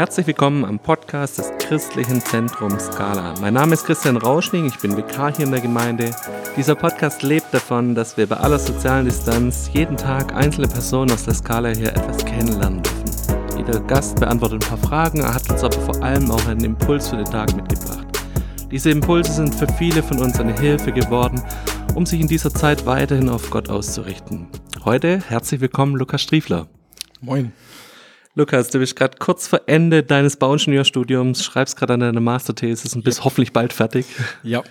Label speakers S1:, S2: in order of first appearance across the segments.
S1: Herzlich willkommen am Podcast des Christlichen Zentrums Scala. Mein Name ist Christian Rauschning, ich bin Vikar hier in der Gemeinde. Dieser Podcast lebt davon, dass wir bei aller sozialen Distanz jeden Tag einzelne Personen aus der Skala hier etwas kennenlernen dürfen. Jeder Gast beantwortet ein paar Fragen, hat uns aber vor allem auch einen Impuls für den Tag mitgebracht. Diese Impulse sind für viele von uns eine Hilfe geworden, um sich in dieser Zeit weiterhin auf Gott auszurichten. Heute herzlich willkommen Lukas Striefler.
S2: Moin.
S1: Lukas, du bist gerade kurz vor Ende deines Bauingenieurstudiums, schreibst gerade an deiner Masterthesis und bist ja. hoffentlich bald fertig.
S2: Ja.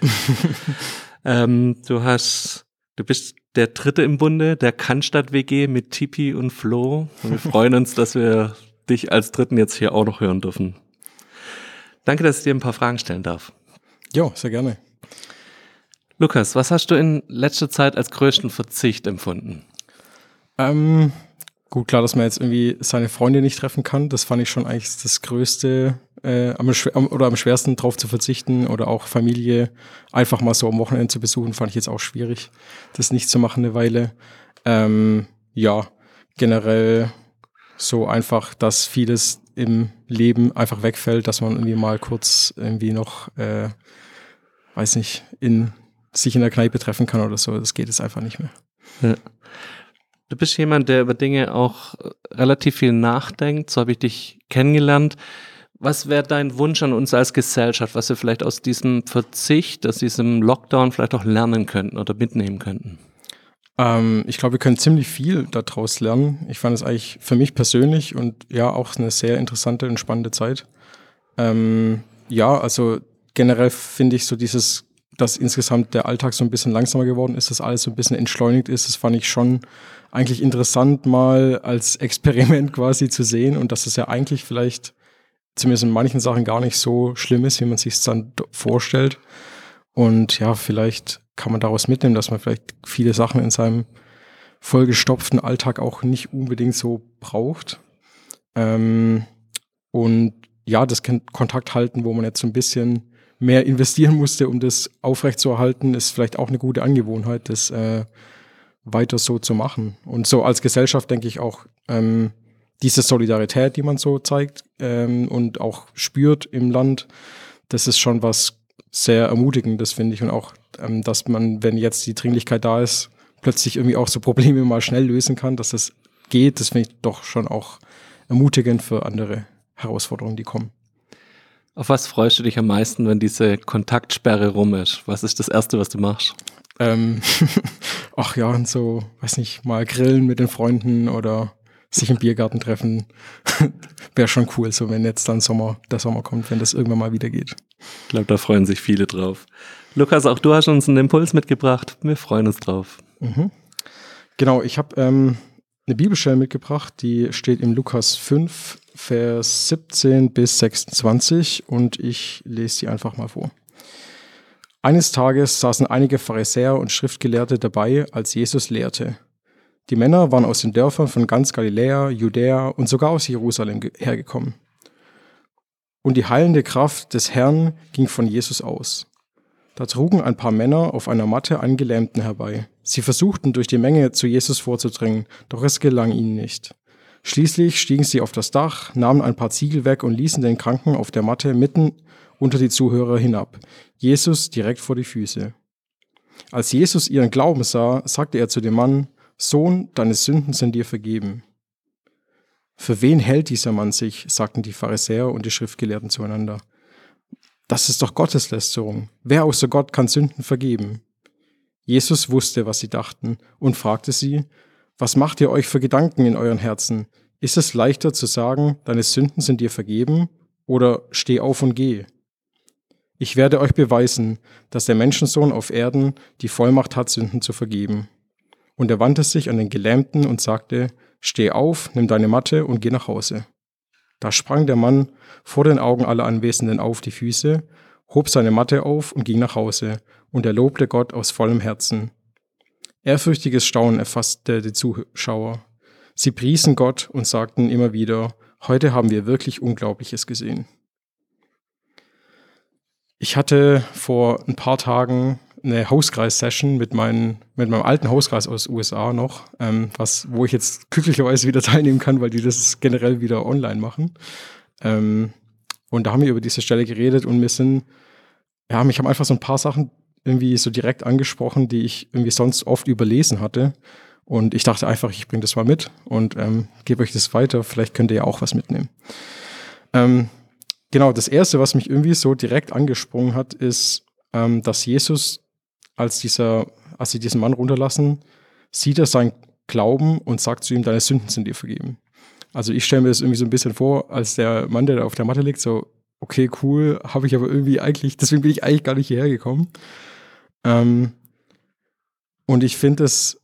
S1: ähm, du hast, du bist der Dritte im Bunde der Cannstatt-WG mit Tipi und Flo. Und wir freuen uns, dass wir dich als Dritten jetzt hier auch noch hören dürfen. Danke, dass ich dir ein paar Fragen stellen darf.
S2: Ja, sehr gerne.
S1: Lukas, was hast du in letzter Zeit als größten Verzicht empfunden?
S2: Ähm, Gut, klar, dass man jetzt irgendwie seine Freunde nicht treffen kann, das fand ich schon eigentlich das Größte äh, am, oder am schwersten drauf zu verzichten oder auch Familie einfach mal so am Wochenende zu besuchen, fand ich jetzt auch schwierig, das nicht zu machen eine Weile. Ähm, ja, generell so einfach, dass vieles im Leben einfach wegfällt, dass man irgendwie mal kurz irgendwie noch, äh, weiß nicht, in sich in der Kneipe treffen kann oder so. Das geht jetzt einfach nicht mehr. Ja.
S1: Du bist jemand, der über Dinge auch äh, relativ viel nachdenkt. So habe ich dich kennengelernt. Was wäre dein Wunsch an uns als Gesellschaft, was wir vielleicht aus diesem Verzicht, aus diesem Lockdown vielleicht auch lernen könnten oder mitnehmen könnten?
S2: Ähm, ich glaube, wir können ziemlich viel daraus lernen. Ich fand es eigentlich für mich persönlich und ja auch eine sehr interessante und spannende Zeit. Ähm, ja, also generell finde ich so dieses, dass insgesamt der Alltag so ein bisschen langsamer geworden ist, dass alles so ein bisschen entschleunigt ist, das fand ich schon eigentlich interessant mal als Experiment quasi zu sehen und dass es ja eigentlich vielleicht zumindest in manchen Sachen gar nicht so schlimm ist, wie man sich es dann vorstellt. Und ja, vielleicht kann man daraus mitnehmen, dass man vielleicht viele Sachen in seinem vollgestopften Alltag auch nicht unbedingt so braucht. Ähm, und ja, das Kontakt halten, wo man jetzt so ein bisschen mehr investieren musste, um das aufrechtzuerhalten, ist vielleicht auch eine gute Angewohnheit. Das äh, weiter so zu machen. Und so als Gesellschaft denke ich auch, ähm, diese Solidarität, die man so zeigt ähm, und auch spürt im Land, das ist schon was sehr Ermutigendes, finde ich. Und auch, ähm, dass man, wenn jetzt die Dringlichkeit da ist, plötzlich irgendwie auch so Probleme mal schnell lösen kann, dass das geht, das finde ich doch schon auch ermutigend für andere Herausforderungen, die kommen.
S1: Auf was freust du dich am meisten, wenn diese Kontaktsperre rum ist? Was ist das Erste, was du machst?
S2: Ähm, ach ja, und so, weiß nicht, mal grillen mit den Freunden oder sich im Biergarten treffen. Wäre schon cool, so wenn jetzt dann Sommer, der Sommer kommt, wenn das irgendwann mal wieder geht.
S1: Ich glaube, da freuen sich viele drauf. Lukas, auch du hast uns einen Impuls mitgebracht. Wir freuen uns drauf.
S2: Mhm. Genau, ich habe ähm, eine Bibelstelle mitgebracht, die steht im Lukas 5, Vers 17 bis 26 und ich lese sie einfach mal vor. Eines Tages saßen einige Pharisäer und Schriftgelehrte dabei, als Jesus lehrte. Die Männer waren aus den Dörfern von ganz Galiläa, Judäa und sogar aus Jerusalem hergekommen. Und die heilende Kraft des Herrn ging von Jesus aus. Da trugen ein paar Männer auf einer Matte einen Gelähmten herbei. Sie versuchten durch die Menge zu Jesus vorzudringen, doch es gelang ihnen nicht. Schließlich stiegen sie auf das Dach, nahmen ein paar Ziegel weg und ließen den Kranken auf der Matte mitten unter die Zuhörer hinab, Jesus direkt vor die Füße. Als Jesus ihren Glauben sah, sagte er zu dem Mann, Sohn, deine Sünden sind dir vergeben. Für wen hält dieser Mann sich? sagten die Pharisäer und die Schriftgelehrten zueinander. Das ist doch Gotteslästerung. Wer außer Gott kann Sünden vergeben? Jesus wusste, was sie dachten, und fragte sie, was macht ihr euch für Gedanken in euren Herzen? Ist es leichter zu sagen, deine Sünden sind dir vergeben, oder steh auf und geh? Ich werde euch beweisen, dass der Menschensohn auf Erden die Vollmacht hat, Sünden zu vergeben. Und er wandte sich an den Gelähmten und sagte, Steh auf, nimm deine Matte und geh nach Hause. Da sprang der Mann vor den Augen aller Anwesenden auf die Füße, hob seine Matte auf und ging nach Hause, und er lobte Gott aus vollem Herzen. Ehrfürchtiges Staunen erfasste die Zuschauer. Sie priesen Gott und sagten immer wieder, heute haben wir wirklich Unglaubliches gesehen. Ich hatte vor ein paar Tagen eine Hauskreis-Session mit, mit meinem alten Hauskreis aus USA noch, ähm, was, wo ich jetzt glücklicherweise wieder teilnehmen kann, weil die das generell wieder online machen. Ähm, und da haben wir über diese Stelle geredet und wir sind, ja, mich haben einfach so ein paar Sachen irgendwie so direkt angesprochen, die ich irgendwie sonst oft überlesen hatte. Und ich dachte einfach, ich bringe das mal mit und ähm, gebe euch das weiter. Vielleicht könnt ihr ja auch was mitnehmen. Ähm, genau, das Erste, was mich irgendwie so direkt angesprungen hat, ist, ähm, dass Jesus, als dieser, als sie diesen Mann runterlassen, sieht er seinen Glauben und sagt zu ihm, deine Sünden sind dir vergeben. Also ich stelle mir das irgendwie so ein bisschen vor, als der Mann, der da auf der Matte liegt, so, okay, cool, habe ich aber irgendwie eigentlich, deswegen bin ich eigentlich gar nicht hierher gekommen. Ähm, und ich finde es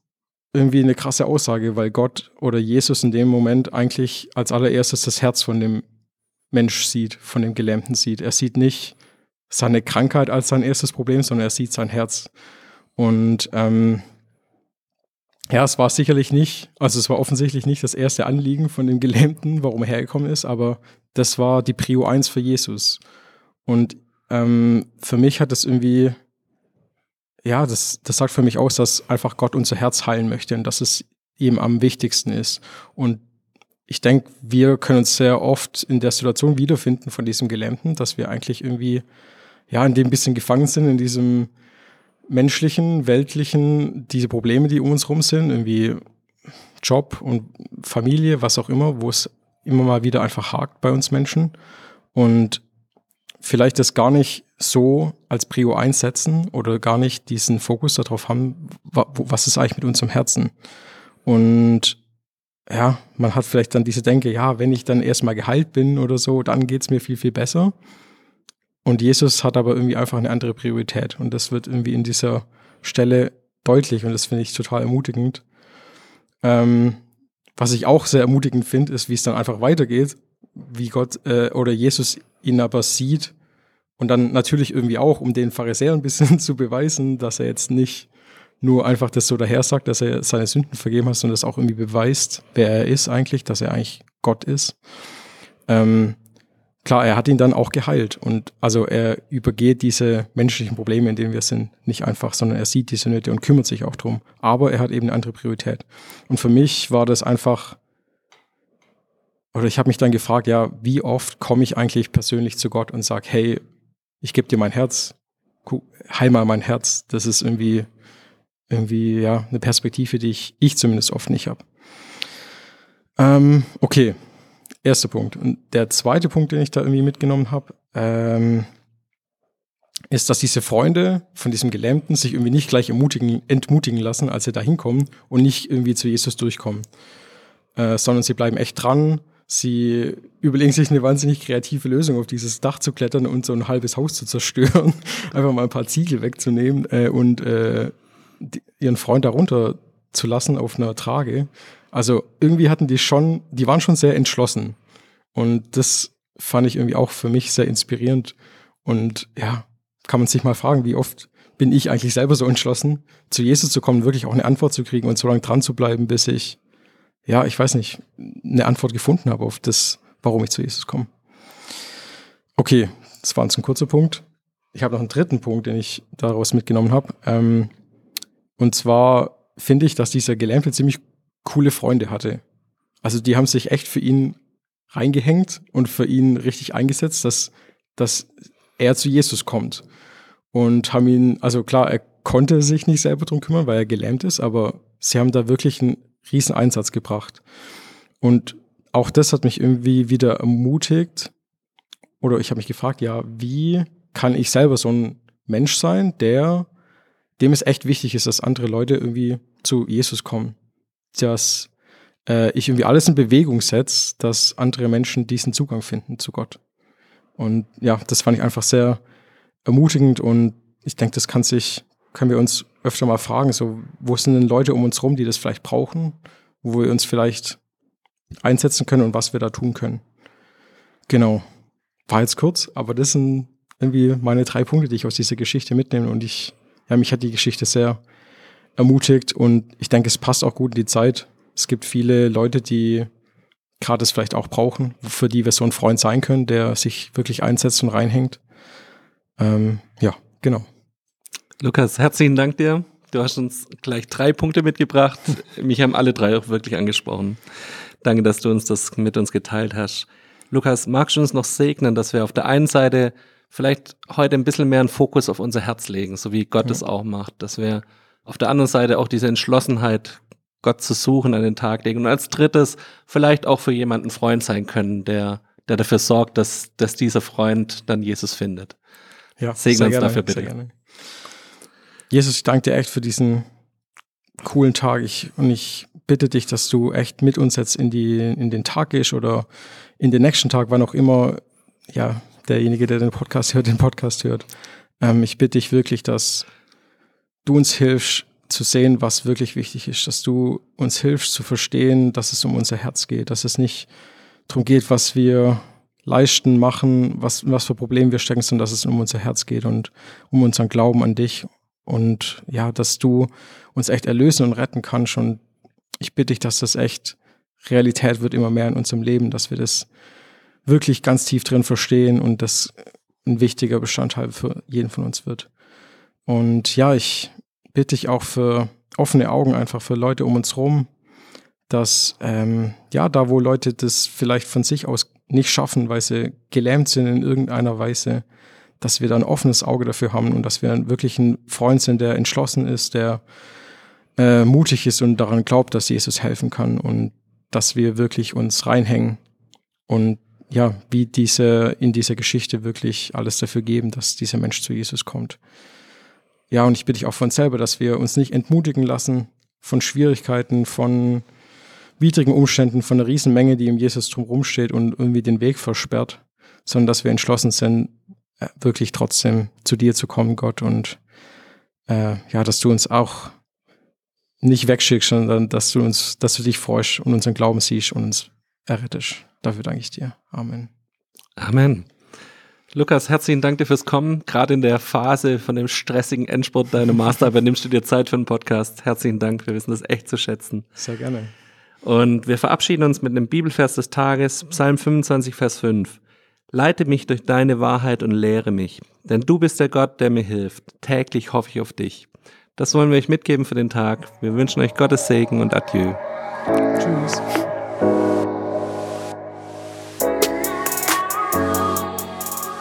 S2: irgendwie eine krasse Aussage, weil Gott oder Jesus in dem Moment eigentlich als allererstes das Herz von dem Mensch sieht, von dem Gelähmten sieht. Er sieht nicht seine Krankheit als sein erstes Problem, sondern er sieht sein Herz. Und ähm, ja, es war sicherlich nicht, also es war offensichtlich nicht das erste Anliegen von dem Gelähmten, warum er hergekommen ist, aber das war die Prio 1 für Jesus. Und ähm, für mich hat das irgendwie, ja, das, das sagt für mich aus, dass einfach Gott unser Herz heilen möchte und dass es ihm am wichtigsten ist. Und ich denke, wir können uns sehr oft in der Situation wiederfinden von diesem Gelähmten, dass wir eigentlich irgendwie, ja, in dem bisschen gefangen sind, in diesem, menschlichen, weltlichen, diese Probleme, die um uns rum sind, irgendwie Job und Familie, was auch immer, wo es immer mal wieder einfach hakt bei uns Menschen und vielleicht das gar nicht so als Prio einsetzen oder gar nicht diesen Fokus darauf haben, was ist eigentlich mit unserem Herzen. Und ja, man hat vielleicht dann diese Denke, ja, wenn ich dann erstmal geheilt bin oder so, dann geht's mir viel, viel besser. Und Jesus hat aber irgendwie einfach eine andere Priorität. Und das wird irgendwie in dieser Stelle deutlich und das finde ich total ermutigend. Ähm, was ich auch sehr ermutigend finde, ist, wie es dann einfach weitergeht, wie Gott äh, oder Jesus ihn aber sieht und dann natürlich irgendwie auch, um den Pharisäer ein bisschen zu beweisen, dass er jetzt nicht nur einfach das so daher sagt, dass er seine Sünden vergeben hat, sondern das auch irgendwie beweist, wer er ist eigentlich, dass er eigentlich Gott ist. Ähm, klar, er hat ihn dann auch geheilt. Und also er übergeht diese menschlichen Probleme, in denen wir sind, nicht einfach, sondern er sieht diese Nöte und kümmert sich auch drum. Aber er hat eben eine andere Priorität. Und für mich war das einfach, oder ich habe mich dann gefragt, ja, wie oft komme ich eigentlich persönlich zu Gott und sage, hey, ich gebe dir mein Herz, heil mal mein Herz. Das ist irgendwie, irgendwie, ja, eine Perspektive, die ich, ich zumindest oft nicht habe. Ähm, okay, Erster Punkt. Und der zweite Punkt, den ich da irgendwie mitgenommen habe, ähm, ist, dass diese Freunde von diesem Gelähmten sich irgendwie nicht gleich entmutigen, lassen, als sie da hinkommen und nicht irgendwie zu Jesus durchkommen, äh, sondern sie bleiben echt dran. Sie überlegen sich eine wahnsinnig kreative Lösung, auf dieses Dach zu klettern und so ein halbes Haus zu zerstören, einfach mal ein paar Ziegel wegzunehmen äh, und äh, die, ihren Freund darunter zu lassen auf einer Trage. Also irgendwie hatten die schon, die waren schon sehr entschlossen. Und das fand ich irgendwie auch für mich sehr inspirierend. Und ja, kann man sich mal fragen, wie oft bin ich eigentlich selber so entschlossen, zu Jesus zu kommen, wirklich auch eine Antwort zu kriegen und so lange dran zu bleiben, bis ich, ja, ich weiß nicht, eine Antwort gefunden habe auf das, warum ich zu Jesus komme. Okay, das war jetzt ein kurzer Punkt. Ich habe noch einen dritten Punkt, den ich daraus mitgenommen habe. Ähm, und zwar finde ich, dass dieser Gelähmte ziemlich coole Freunde hatte. Also die haben sich echt für ihn reingehängt und für ihn richtig eingesetzt, dass, dass er zu Jesus kommt. Und haben ihn, also klar, er konnte sich nicht selber drum kümmern, weil er gelähmt ist, aber sie haben da wirklich einen riesen Einsatz gebracht. Und auch das hat mich irgendwie wieder ermutigt. Oder ich habe mich gefragt, ja, wie kann ich selber so ein Mensch sein, der, dem es echt wichtig ist, dass andere Leute irgendwie zu Jesus kommen dass äh, ich irgendwie alles in Bewegung setze, dass andere Menschen diesen Zugang finden zu Gott. Und ja, das fand ich einfach sehr ermutigend und ich denke, das kann sich, können wir uns öfter mal fragen, so, wo sind denn Leute um uns rum, die das vielleicht brauchen, wo wir uns vielleicht einsetzen können und was wir da tun können. Genau. War jetzt kurz, aber das sind irgendwie meine drei Punkte, die ich aus dieser Geschichte mitnehme und ich, ja, mich hat die Geschichte sehr ermutigt und ich denke, es passt auch gut in die Zeit. Es gibt viele Leute, die gerade es vielleicht auch brauchen, für die wir so ein Freund sein können, der sich wirklich einsetzt und reinhängt. Ähm, ja, genau.
S1: Lukas, herzlichen Dank dir. Du hast uns gleich drei Punkte mitgebracht. Mich haben alle drei auch wirklich angesprochen. Danke, dass du uns das mit uns geteilt hast. Lukas, magst du uns noch segnen, dass wir auf der einen Seite vielleicht heute ein bisschen mehr einen Fokus auf unser Herz legen, so wie Gott es auch macht, dass wir auf der anderen Seite auch diese Entschlossenheit, Gott zu suchen, an den Tag legen und als drittes vielleicht auch für jemanden Freund sein können, der, der dafür sorgt, dass, dass dieser Freund dann Jesus findet.
S2: Ja,
S1: Segne uns
S2: gerne,
S1: dafür bitte.
S2: Jesus, ich danke dir echt für diesen coolen Tag. Ich, und ich bitte dich, dass du echt mit uns jetzt in, die, in den Tag gehst oder in den nächsten Tag, wann auch immer, ja, derjenige, der den Podcast hört, den Podcast hört. Ähm, ich bitte dich wirklich, dass du uns hilfst zu sehen, was wirklich wichtig ist, dass du uns hilfst zu verstehen, dass es um unser Herz geht, dass es nicht darum geht, was wir leisten, machen, was, was für Probleme wir stecken, sondern dass es um unser Herz geht und um unseren Glauben an dich und ja, dass du uns echt erlösen und retten kannst und ich bitte dich, dass das echt Realität wird immer mehr in unserem Leben, dass wir das wirklich ganz tief drin verstehen und das ein wichtiger Bestandteil für jeden von uns wird. Und ja, ich bitte dich auch für offene Augen einfach für Leute um uns rum, dass ähm, ja, da wo Leute das vielleicht von sich aus nicht schaffen, weil sie gelähmt sind in irgendeiner Weise, dass wir da ein offenes Auge dafür haben und dass wir wirklich ein Freund sind, der entschlossen ist, der äh, mutig ist und daran glaubt, dass Jesus helfen kann und dass wir wirklich uns reinhängen und ja, wie diese in dieser Geschichte wirklich alles dafür geben, dass dieser Mensch zu Jesus kommt. Ja, und ich bitte dich auch von selber, dass wir uns nicht entmutigen lassen von Schwierigkeiten, von widrigen Umständen, von einer Riesenmenge, die im Jesus drumherum steht und irgendwie den Weg versperrt, sondern dass wir entschlossen sind, äh, wirklich trotzdem zu dir zu kommen, Gott, und äh, ja, dass du uns auch nicht wegschickst, sondern dass du uns, dass du dich freust und unseren Glauben siehst und uns errettest. Dafür danke ich dir. Amen.
S1: Amen. Lukas, herzlichen Dank dir fürs Kommen. Gerade in der Phase von dem stressigen Endspurt deiner Masterarbeit nimmst du dir Zeit für einen Podcast. Herzlichen Dank. Wir wissen das echt zu schätzen.
S2: Sehr gerne.
S1: Und wir verabschieden uns mit einem Bibelvers des Tages, Psalm 25, Vers 5. Leite mich durch deine Wahrheit und lehre mich, denn du bist der Gott, der mir hilft. Täglich hoffe ich auf dich. Das wollen wir euch mitgeben für den Tag. Wir wünschen euch Gottes Segen und Adieu.
S2: Tschüss.